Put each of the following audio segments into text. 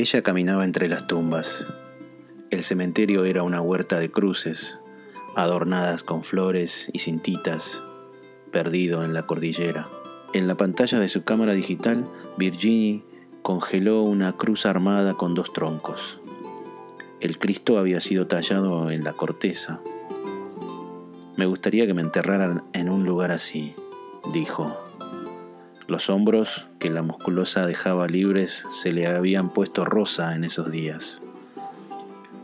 Ella caminaba entre las tumbas. El cementerio era una huerta de cruces, adornadas con flores y cintitas, perdido en la cordillera. En la pantalla de su cámara digital, Virginie congeló una cruz armada con dos troncos. El Cristo había sido tallado en la corteza. Me gustaría que me enterraran en un lugar así, dijo. Los hombros que la musculosa dejaba libres se le habían puesto rosa en esos días.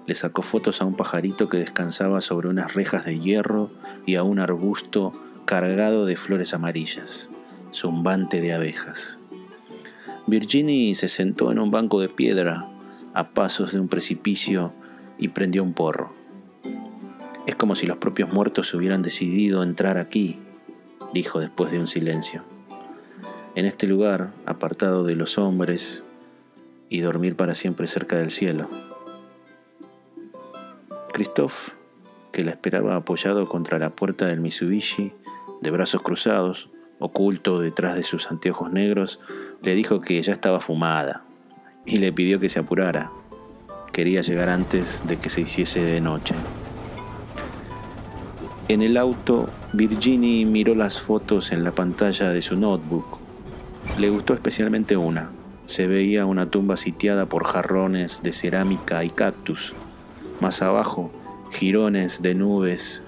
Le sacó fotos a un pajarito que descansaba sobre unas rejas de hierro y a un arbusto cargado de flores amarillas, zumbante de abejas. Virginie se sentó en un banco de piedra a pasos de un precipicio y prendió un porro. Es como si los propios muertos hubieran decidido entrar aquí, dijo después de un silencio. En este lugar, apartado de los hombres, y dormir para siempre cerca del cielo. Christophe, que la esperaba apoyado contra la puerta del Mitsubishi, de brazos cruzados, oculto detrás de sus anteojos negros, le dijo que ya estaba fumada y le pidió que se apurara. Quería llegar antes de que se hiciese de noche. En el auto, Virginie miró las fotos en la pantalla de su notebook. Le gustó especialmente una. Se veía una tumba sitiada por jarrones de cerámica y cactus. Más abajo, jirones de nubes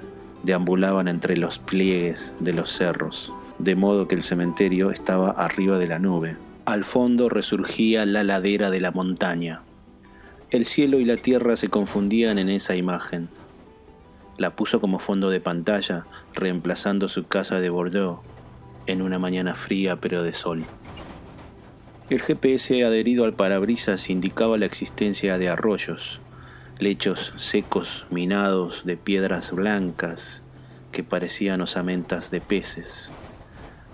deambulaban entre los pliegues de los cerros, de modo que el cementerio estaba arriba de la nube. Al fondo resurgía la ladera de la montaña. El cielo y la tierra se confundían en esa imagen. La puso como fondo de pantalla, reemplazando su casa de Bordeaux en una mañana fría pero de sol. El GPS adherido al parabrisas indicaba la existencia de arroyos, lechos secos minados de piedras blancas que parecían osamentas de peces.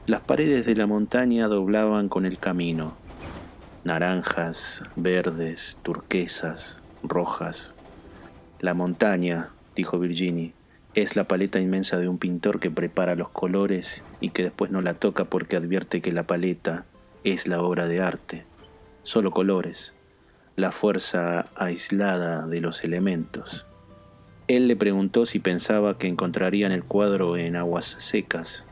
Las paredes de la montaña doblaban con el camino, naranjas, verdes, turquesas, rojas. La montaña, dijo Virginie, es la paleta inmensa de un pintor que prepara los colores y que después no la toca porque advierte que la paleta es la obra de arte, solo colores, la fuerza aislada de los elementos. Él le preguntó si pensaba que encontrarían el cuadro en aguas secas.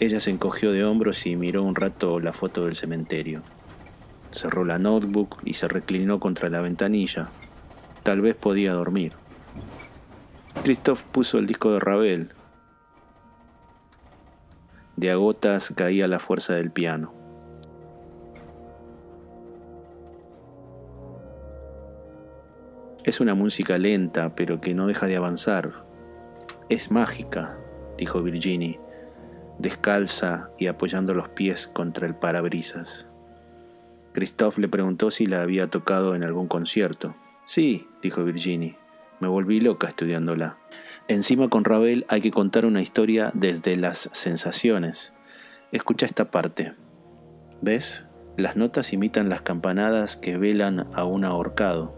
Ella se encogió de hombros y miró un rato la foto del cementerio. Cerró la notebook y se reclinó contra la ventanilla. Tal vez podía dormir. Christoph puso el disco de Ravel. De agotas caía la fuerza del piano. Es una música lenta, pero que no deja de avanzar. Es mágica, dijo Virginie, descalza y apoyando los pies contra el parabrisas. Christophe le preguntó si la había tocado en algún concierto. Sí, dijo Virginie, me volví loca estudiándola. Encima con Ravel hay que contar una historia desde las sensaciones. Escucha esta parte. ¿Ves? Las notas imitan las campanadas que velan a un ahorcado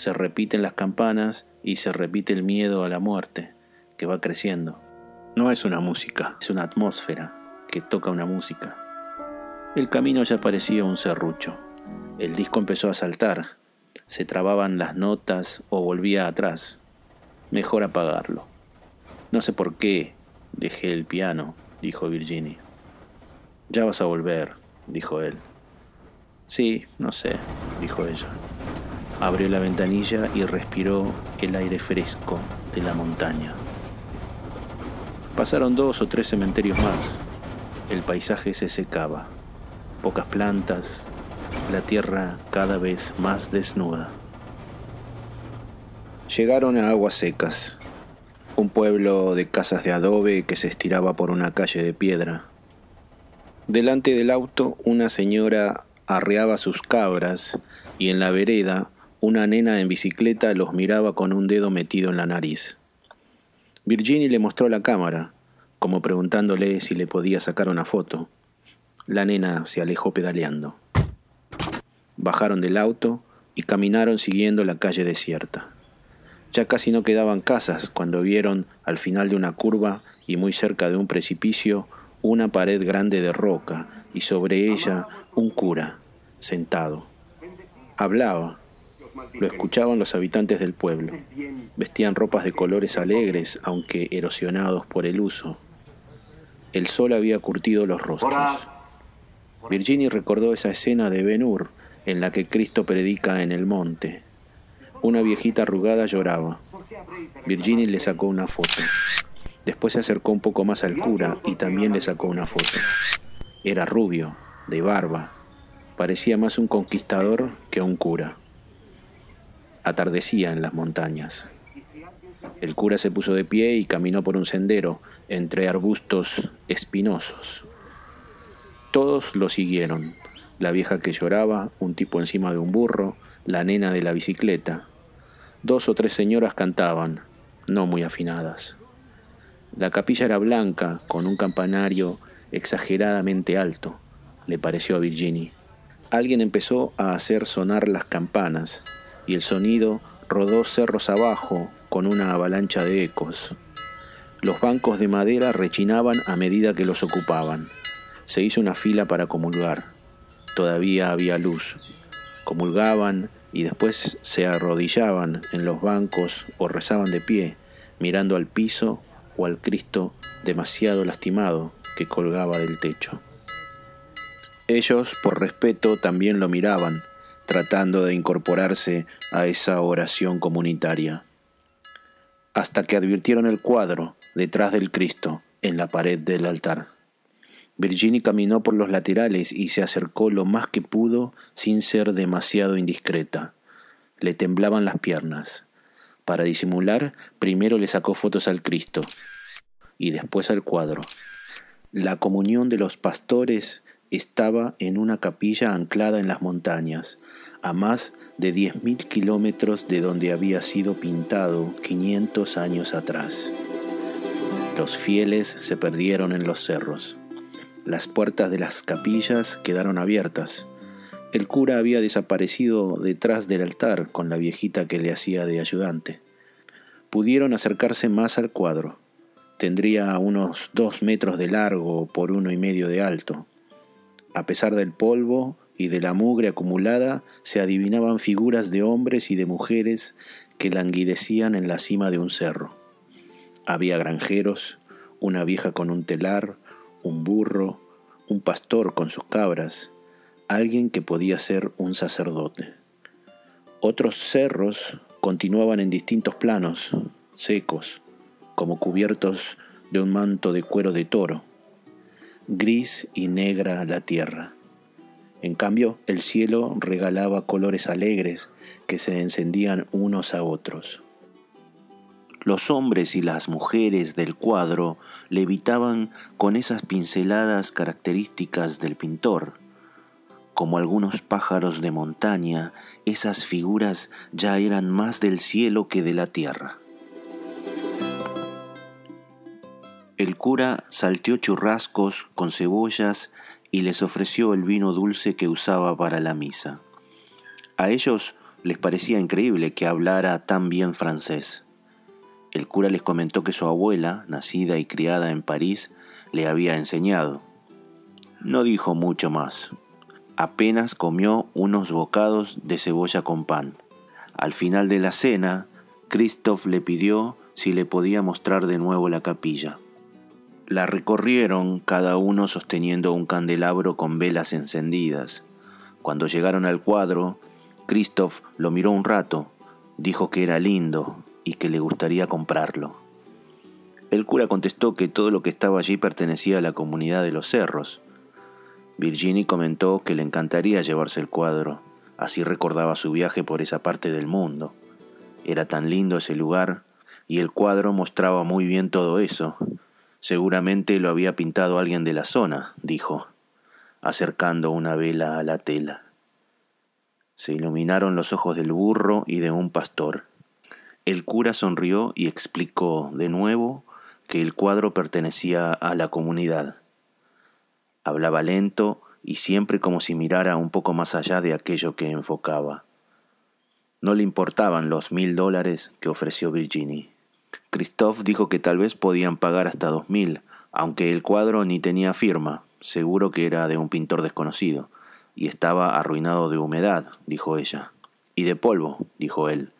se repiten las campanas y se repite el miedo a la muerte, que va creciendo. No es una música, es una atmósfera que toca una música. El camino ya parecía un serrucho. El disco empezó a saltar, se trababan las notas o volvía atrás. Mejor apagarlo. No sé por qué dejé el piano, dijo Virginie. Ya vas a volver, dijo él. Sí, no sé, dijo ella. Abrió la ventanilla y respiró el aire fresco de la montaña. Pasaron dos o tres cementerios más. El paisaje se secaba. Pocas plantas, la tierra cada vez más desnuda. Llegaron a aguas secas, un pueblo de casas de adobe que se estiraba por una calle de piedra. Delante del auto una señora arreaba sus cabras y en la vereda una nena en bicicleta los miraba con un dedo metido en la nariz. Virginie le mostró la cámara, como preguntándole si le podía sacar una foto. La nena se alejó pedaleando. Bajaron del auto y caminaron siguiendo la calle desierta. Ya casi no quedaban casas cuando vieron al final de una curva y muy cerca de un precipicio una pared grande de roca y sobre ella un cura, sentado. Hablaba. Lo escuchaban los habitantes del pueblo. Vestían ropas de colores alegres, aunque erosionados por el uso. El sol había curtido los rostros. Virginie recordó esa escena de Ben Hur en la que Cristo predica en el monte. Una viejita arrugada lloraba. Virginie le sacó una foto. Después se acercó un poco más al cura y también le sacó una foto. Era rubio, de barba. Parecía más un conquistador que un cura. Atardecía en las montañas. El cura se puso de pie y caminó por un sendero entre arbustos espinosos. Todos lo siguieron. La vieja que lloraba, un tipo encima de un burro, la nena de la bicicleta. Dos o tres señoras cantaban, no muy afinadas. La capilla era blanca, con un campanario exageradamente alto, le pareció a Virginie. Alguien empezó a hacer sonar las campanas, y el sonido rodó cerros abajo con una avalancha de ecos. Los bancos de madera rechinaban a medida que los ocupaban. Se hizo una fila para comulgar. Todavía había luz. Comulgaban y después se arrodillaban en los bancos o rezaban de pie, mirando al piso o al Cristo demasiado lastimado que colgaba del techo. Ellos, por respeto, también lo miraban, tratando de incorporarse a esa oración comunitaria. Hasta que advirtieron el cuadro detrás del Cristo en la pared del altar. Virginie caminó por los laterales y se acercó lo más que pudo sin ser demasiado indiscreta. Le temblaban las piernas. Para disimular, primero le sacó fotos al Cristo y después al cuadro. La comunión de los pastores estaba en una capilla anclada en las montañas, a más de diez mil kilómetros de donde había sido pintado quinientos años atrás. Los fieles se perdieron en los cerros. Las puertas de las capillas quedaron abiertas. El cura había desaparecido detrás del altar con la viejita que le hacía de ayudante. Pudieron acercarse más al cuadro. Tendría unos dos metros de largo por uno y medio de alto. A pesar del polvo y de la mugre acumulada, se adivinaban figuras de hombres y de mujeres que languidecían en la cima de un cerro. Había granjeros, una vieja con un telar, un burro, un pastor con sus cabras, alguien que podía ser un sacerdote. Otros cerros continuaban en distintos planos, secos, como cubiertos de un manto de cuero de toro, gris y negra la tierra. En cambio, el cielo regalaba colores alegres que se encendían unos a otros. Los hombres y las mujeres del cuadro levitaban con esas pinceladas características del pintor. Como algunos pájaros de montaña, esas figuras ya eran más del cielo que de la tierra. El cura salteó churrascos con cebollas y les ofreció el vino dulce que usaba para la misa. A ellos les parecía increíble que hablara tan bien francés. El cura les comentó que su abuela, nacida y criada en París, le había enseñado. No dijo mucho más. Apenas comió unos bocados de cebolla con pan. Al final de la cena, Christophe le pidió si le podía mostrar de nuevo la capilla. La recorrieron cada uno sosteniendo un candelabro con velas encendidas. Cuando llegaron al cuadro, Christophe lo miró un rato, dijo que era lindo y que le gustaría comprarlo. El cura contestó que todo lo que estaba allí pertenecía a la comunidad de los cerros. Virginie comentó que le encantaría llevarse el cuadro, así recordaba su viaje por esa parte del mundo. Era tan lindo ese lugar, y el cuadro mostraba muy bien todo eso. Seguramente lo había pintado alguien de la zona, dijo, acercando una vela a la tela. Se iluminaron los ojos del burro y de un pastor. El cura sonrió y explicó de nuevo que el cuadro pertenecía a la comunidad. Hablaba lento y siempre como si mirara un poco más allá de aquello que enfocaba. No le importaban los mil dólares que ofreció Virginie. Christophe dijo que tal vez podían pagar hasta dos mil, aunque el cuadro ni tenía firma, seguro que era de un pintor desconocido, y estaba arruinado de humedad, dijo ella. Y de polvo, dijo él.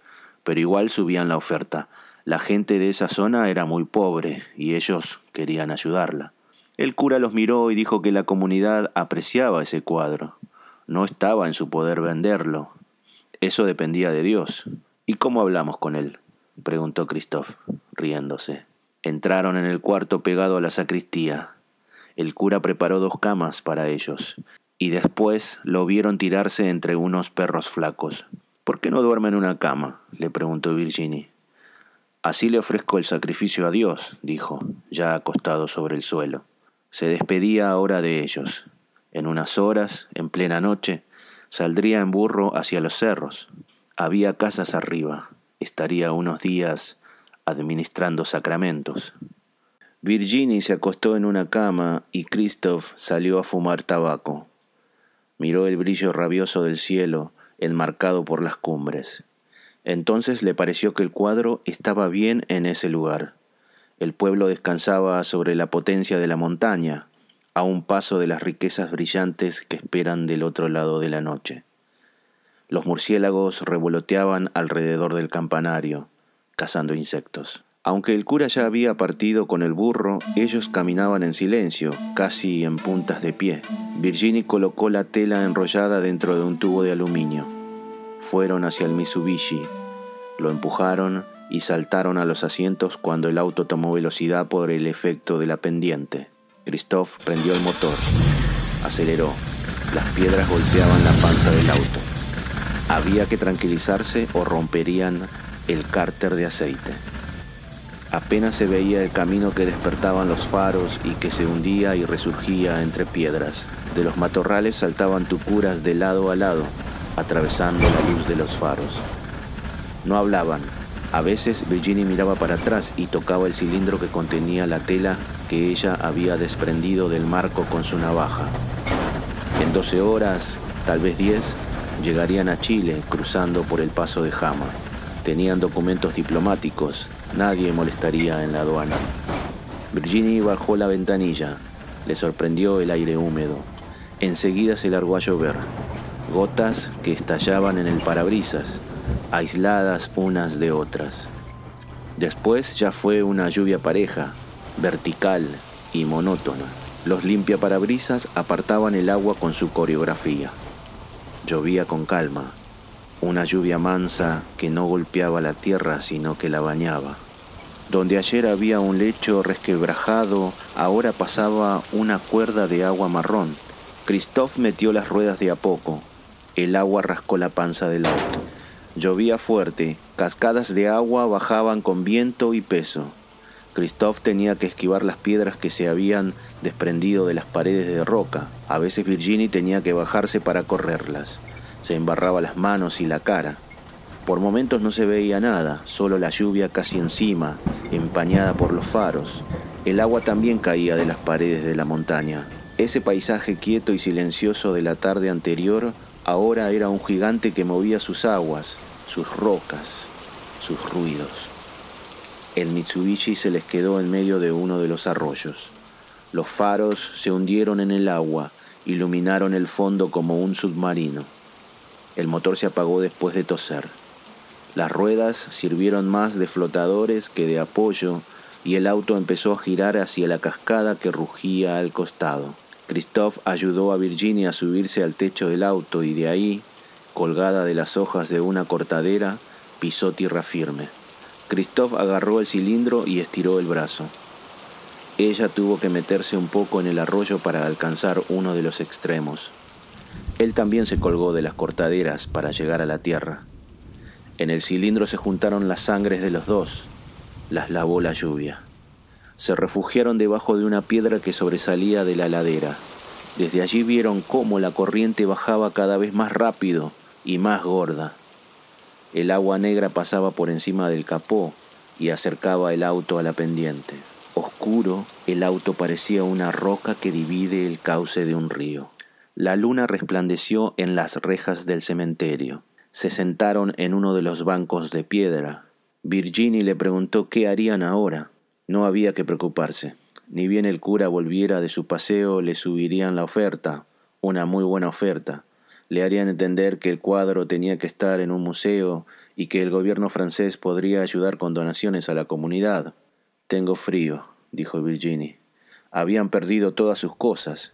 Pero igual subían la oferta. La gente de esa zona era muy pobre y ellos querían ayudarla. El cura los miró y dijo que la comunidad apreciaba ese cuadro. No estaba en su poder venderlo. Eso dependía de Dios. ¿Y cómo hablamos con él? Preguntó Christophe, riéndose. Entraron en el cuarto pegado a la sacristía. El cura preparó dos camas para ellos, y después lo vieron tirarse entre unos perros flacos. ¿Por qué no duerme en una cama? le preguntó Virginie. Así le ofrezco el sacrificio a Dios, dijo, ya acostado sobre el suelo. Se despedía ahora de ellos. En unas horas, en plena noche, saldría en burro hacia los cerros. Había casas arriba. Estaría unos días administrando sacramentos. Virginie se acostó en una cama y Christoph salió a fumar tabaco. Miró el brillo rabioso del cielo, enmarcado por las cumbres. Entonces le pareció que el cuadro estaba bien en ese lugar. El pueblo descansaba sobre la potencia de la montaña, a un paso de las riquezas brillantes que esperan del otro lado de la noche. Los murciélagos revoloteaban alrededor del campanario, cazando insectos. Aunque el cura ya había partido con el burro, ellos caminaban en silencio, casi en puntas de pie. Virginie colocó la tela enrollada dentro de un tubo de aluminio. Fueron hacia el Mitsubishi, lo empujaron y saltaron a los asientos cuando el auto tomó velocidad por el efecto de la pendiente. Christophe prendió el motor, aceleró. Las piedras golpeaban la panza del auto. Había que tranquilizarse o romperían el cárter de aceite. Apenas se veía el camino que despertaban los faros y que se hundía y resurgía entre piedras. De los matorrales saltaban tucuras de lado a lado, atravesando la luz de los faros. No hablaban. A veces Virginie miraba para atrás y tocaba el cilindro que contenía la tela que ella había desprendido del marco con su navaja. En 12 horas, tal vez 10, llegarían a Chile cruzando por el paso de Jama. Tenían documentos diplomáticos, nadie molestaría en la aduana. Virginie bajó la ventanilla, le sorprendió el aire húmedo. Enseguida se largó a llover, gotas que estallaban en el parabrisas, aisladas unas de otras. Después ya fue una lluvia pareja, vertical y monótona. Los limpiaparabrisas apartaban el agua con su coreografía. Llovía con calma, una lluvia mansa que no golpeaba la tierra sino que la bañaba. Donde ayer había un lecho resquebrajado, ahora pasaba una cuerda de agua marrón. Christophe metió las ruedas de a poco. El agua rascó la panza del auto. Llovía fuerte, cascadas de agua bajaban con viento y peso. Christophe tenía que esquivar las piedras que se habían desprendido de las paredes de roca. A veces Virginie tenía que bajarse para correrlas se embarraba las manos y la cara. Por momentos no se veía nada, solo la lluvia casi encima, empañada por los faros. El agua también caía de las paredes de la montaña. Ese paisaje quieto y silencioso de la tarde anterior ahora era un gigante que movía sus aguas, sus rocas, sus ruidos. El Mitsubishi se les quedó en medio de uno de los arroyos. Los faros se hundieron en el agua, iluminaron el fondo como un submarino. El motor se apagó después de toser. Las ruedas sirvieron más de flotadores que de apoyo y el auto empezó a girar hacia la cascada que rugía al costado. Christophe ayudó a Virginia a subirse al techo del auto y de ahí, colgada de las hojas de una cortadera, pisó tierra firme. Christophe agarró el cilindro y estiró el brazo. Ella tuvo que meterse un poco en el arroyo para alcanzar uno de los extremos. Él también se colgó de las cortaderas para llegar a la tierra. En el cilindro se juntaron las sangres de los dos, las lavó la lluvia. Se refugiaron debajo de una piedra que sobresalía de la ladera. Desde allí vieron cómo la corriente bajaba cada vez más rápido y más gorda. El agua negra pasaba por encima del capó y acercaba el auto a la pendiente. Oscuro, el auto parecía una roca que divide el cauce de un río. La luna resplandeció en las rejas del cementerio. Se sentaron en uno de los bancos de piedra. Virginie le preguntó qué harían ahora. No había que preocuparse. Ni bien el cura volviera de su paseo, le subirían la oferta, una muy buena oferta. Le harían entender que el cuadro tenía que estar en un museo y que el gobierno francés podría ayudar con donaciones a la comunidad. Tengo frío, dijo Virginie. Habían perdido todas sus cosas.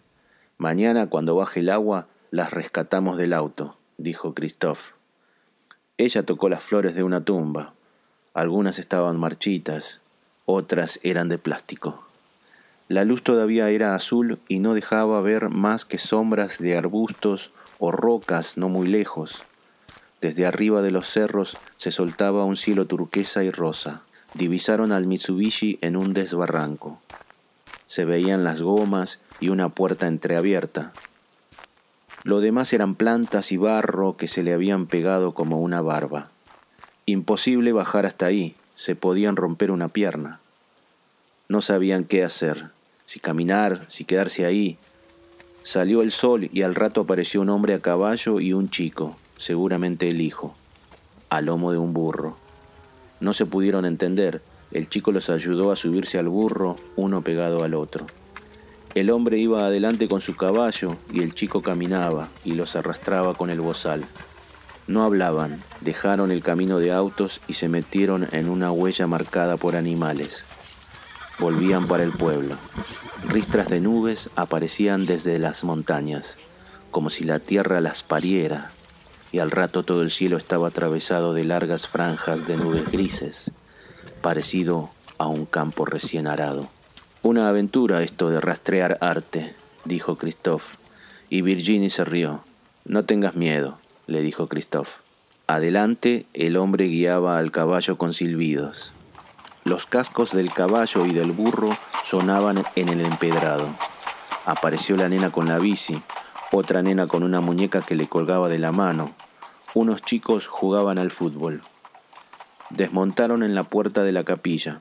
Mañana, cuando baje el agua, las rescatamos del auto, dijo Christophe. Ella tocó las flores de una tumba. Algunas estaban marchitas, otras eran de plástico. La luz todavía era azul y no dejaba ver más que sombras de arbustos o rocas no muy lejos. Desde arriba de los cerros se soltaba un cielo turquesa y rosa. Divisaron al Mitsubishi en un desbarranco. Se veían las gomas y una puerta entreabierta. Lo demás eran plantas y barro que se le habían pegado como una barba. Imposible bajar hasta ahí, se podían romper una pierna. No sabían qué hacer, si caminar, si quedarse ahí. Salió el sol y al rato apareció un hombre a caballo y un chico, seguramente el hijo, a lomo de un burro. No se pudieron entender, el chico los ayudó a subirse al burro, uno pegado al otro. El hombre iba adelante con su caballo y el chico caminaba y los arrastraba con el bozal. No hablaban, dejaron el camino de autos y se metieron en una huella marcada por animales. Volvían para el pueblo. Ristras de nubes aparecían desde las montañas, como si la tierra las pariera, y al rato todo el cielo estaba atravesado de largas franjas de nubes grises, parecido a un campo recién arado. Una aventura esto de rastrear arte, dijo Christophe, y Virginie se rió. No tengas miedo, le dijo Christophe. Adelante el hombre guiaba al caballo con silbidos. Los cascos del caballo y del burro sonaban en el empedrado. Apareció la nena con la bici, otra nena con una muñeca que le colgaba de la mano. Unos chicos jugaban al fútbol. Desmontaron en la puerta de la capilla.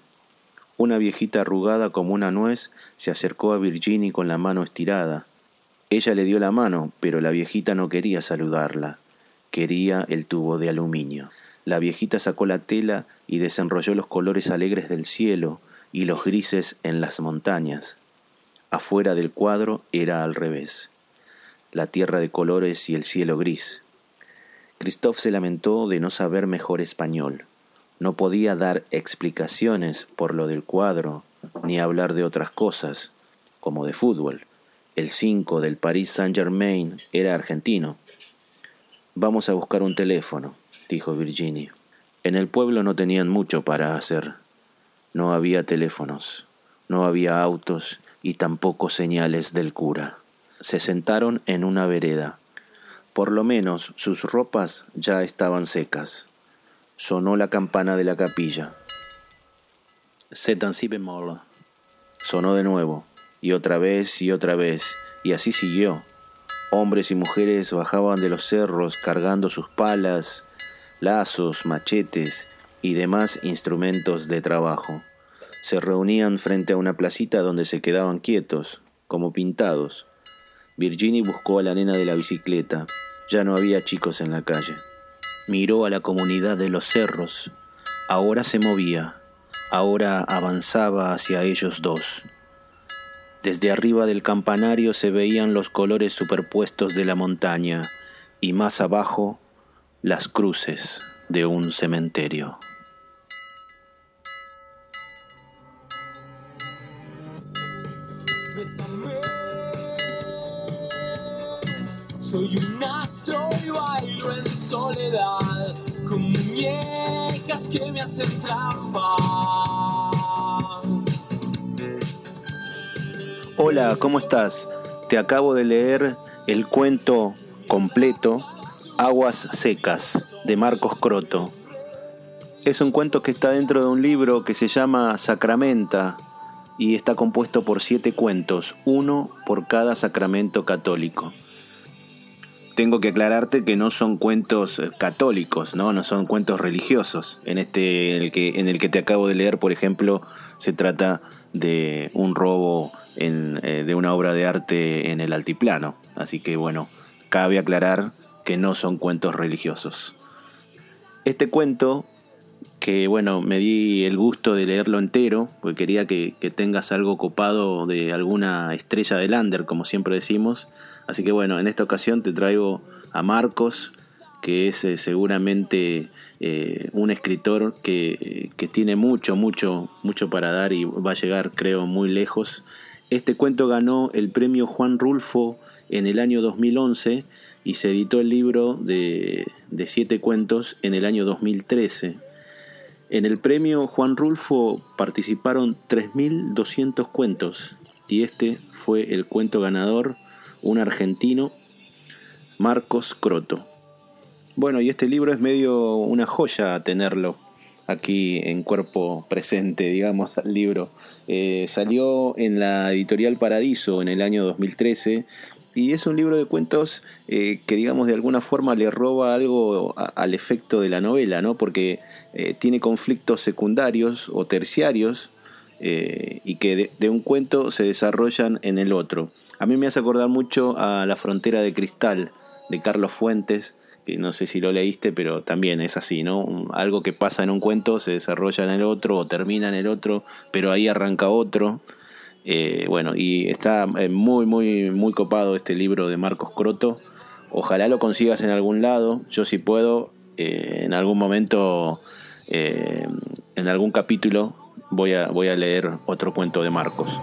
Una viejita arrugada como una nuez se acercó a Virginie con la mano estirada. Ella le dio la mano, pero la viejita no quería saludarla. Quería el tubo de aluminio. La viejita sacó la tela y desenrolló los colores alegres del cielo y los grises en las montañas. Afuera del cuadro era al revés. La tierra de colores y el cielo gris. Christophe se lamentó de no saber mejor español. No podía dar explicaciones por lo del cuadro, ni hablar de otras cosas, como de fútbol. El 5 del Paris Saint-Germain era argentino. Vamos a buscar un teléfono, dijo Virginie. En el pueblo no tenían mucho para hacer. No había teléfonos, no había autos y tampoco señales del cura. Se sentaron en una vereda. Por lo menos sus ropas ya estaban secas. Sonó la campana de la capilla. C'est. Sonó de nuevo, y otra vez y otra vez, y así siguió. Hombres y mujeres bajaban de los cerros cargando sus palas, lazos, machetes y demás instrumentos de trabajo. Se reunían frente a una placita donde se quedaban quietos, como pintados. Virginie buscó a la nena de la bicicleta. Ya no había chicos en la calle. Miró a la comunidad de los cerros. Ahora se movía, ahora avanzaba hacia ellos dos. Desde arriba del campanario se veían los colores superpuestos de la montaña y más abajo las cruces de un cementerio. Soy un astro y bailo en soledad con muñecas que me hacen trampa. Hola, ¿cómo estás? Te acabo de leer el cuento completo Aguas Secas de Marcos Croto. Es un cuento que está dentro de un libro que se llama Sacramenta y está compuesto por siete cuentos, uno por cada sacramento católico tengo que aclararte que no son cuentos eh, católicos, ¿no? No son cuentos religiosos. En este, el que, en el que te acabo de leer, por ejemplo, se trata de un robo eh, de una obra de arte en el altiplano. Así que bueno, cabe aclarar que no son cuentos religiosos. Este cuento, que bueno, me di el gusto de leerlo entero, porque quería que, que tengas algo copado de alguna estrella de Lander, como siempre decimos, Así que bueno, en esta ocasión te traigo a Marcos, que es eh, seguramente eh, un escritor que, que, tiene mucho, mucho, mucho para dar y va a llegar, creo, muy lejos. Este cuento ganó el premio Juan Rulfo en el año 2011 y se editó el libro de, siete cuentos en el año 2013. En el premio Juan Rulfo participaron 3.200 cuentos y este fue el cuento ganador, un argentino, Marcos Croto. Bueno, y este libro es medio una joya tenerlo aquí en cuerpo presente, digamos, al libro. Eh, salió en la editorial Paradiso en el año 2013 y es un libro de cuentos eh, que, digamos, de alguna forma le roba algo al efecto de la novela, ¿no? Porque eh, tiene conflictos secundarios o terciarios eh, y que de, un cuento se desarrollan en el otro. A mí me hace acordar mucho a La frontera de cristal de Carlos Fuentes, que no sé si lo leíste, pero también es así, ¿no? Algo que pasa en un cuento se desarrolla en el otro o termina en el otro, pero ahí arranca otro. Eh, bueno, y está eh, muy, muy, muy copado este libro de Marcos Croto. Ojalá lo consigas en algún lado. Yo si puedo, eh, en algún momento, en algún capítulo, voy a, voy a leer otro cuento de Marcos.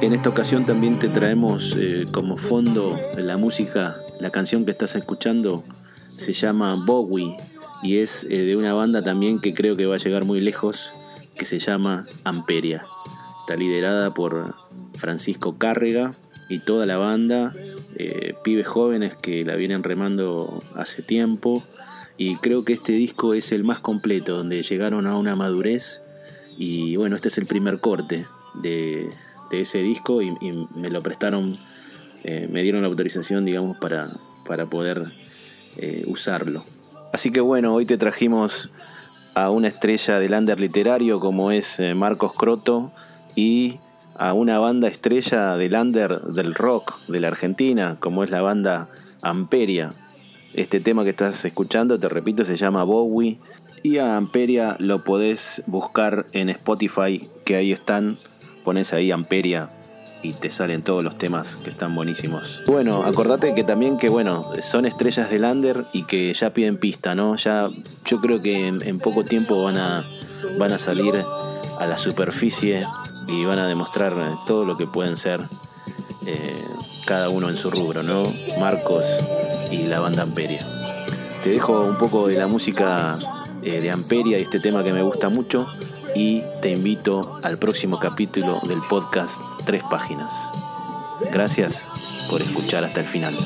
En esta ocasión también te traemos como fondo la música, la canción que estás escuchando se llama Bowie y es de una banda también que creo que va a llegar muy lejos, que se llama Amperia. Está liderada por Francisco Cárrega y toda la banda, eh, pibes jóvenes que la vienen remando hace tiempo. Y creo que este disco es el más completo, donde llegaron a una madurez. Y bueno, este es el primer corte de, ese disco y, me lo prestaron, eh, me dieron la autorización, digamos, para, para poder eh, usarlo. Así que bueno, hoy te trajimos a una estrella del under literario como es Marcos Croto y a una banda estrella del under del rock de la Argentina, como es la banda Amperia. Este tema que estás escuchando, te repito, se llama Bowie. Y a Amperia lo podés buscar en Spotify, que ahí están. Pones ahí Amperia y te salen todos los temas que están buenísimos. Bueno, acordate que también que bueno, son estrellas del under y que ya piden pista, ¿no? Ya yo creo que en, en poco tiempo van a, van a salir a la superficie y van a demostrar todo lo que pueden ser eh, cada uno en su rubro, ¿no? Marcos y la banda Amperia. Te dejo un poco de la música eh, de Amperia y este tema que me gusta mucho y te invito al próximo capítulo del podcast Tres Páginas. Gracias por escuchar hasta el final.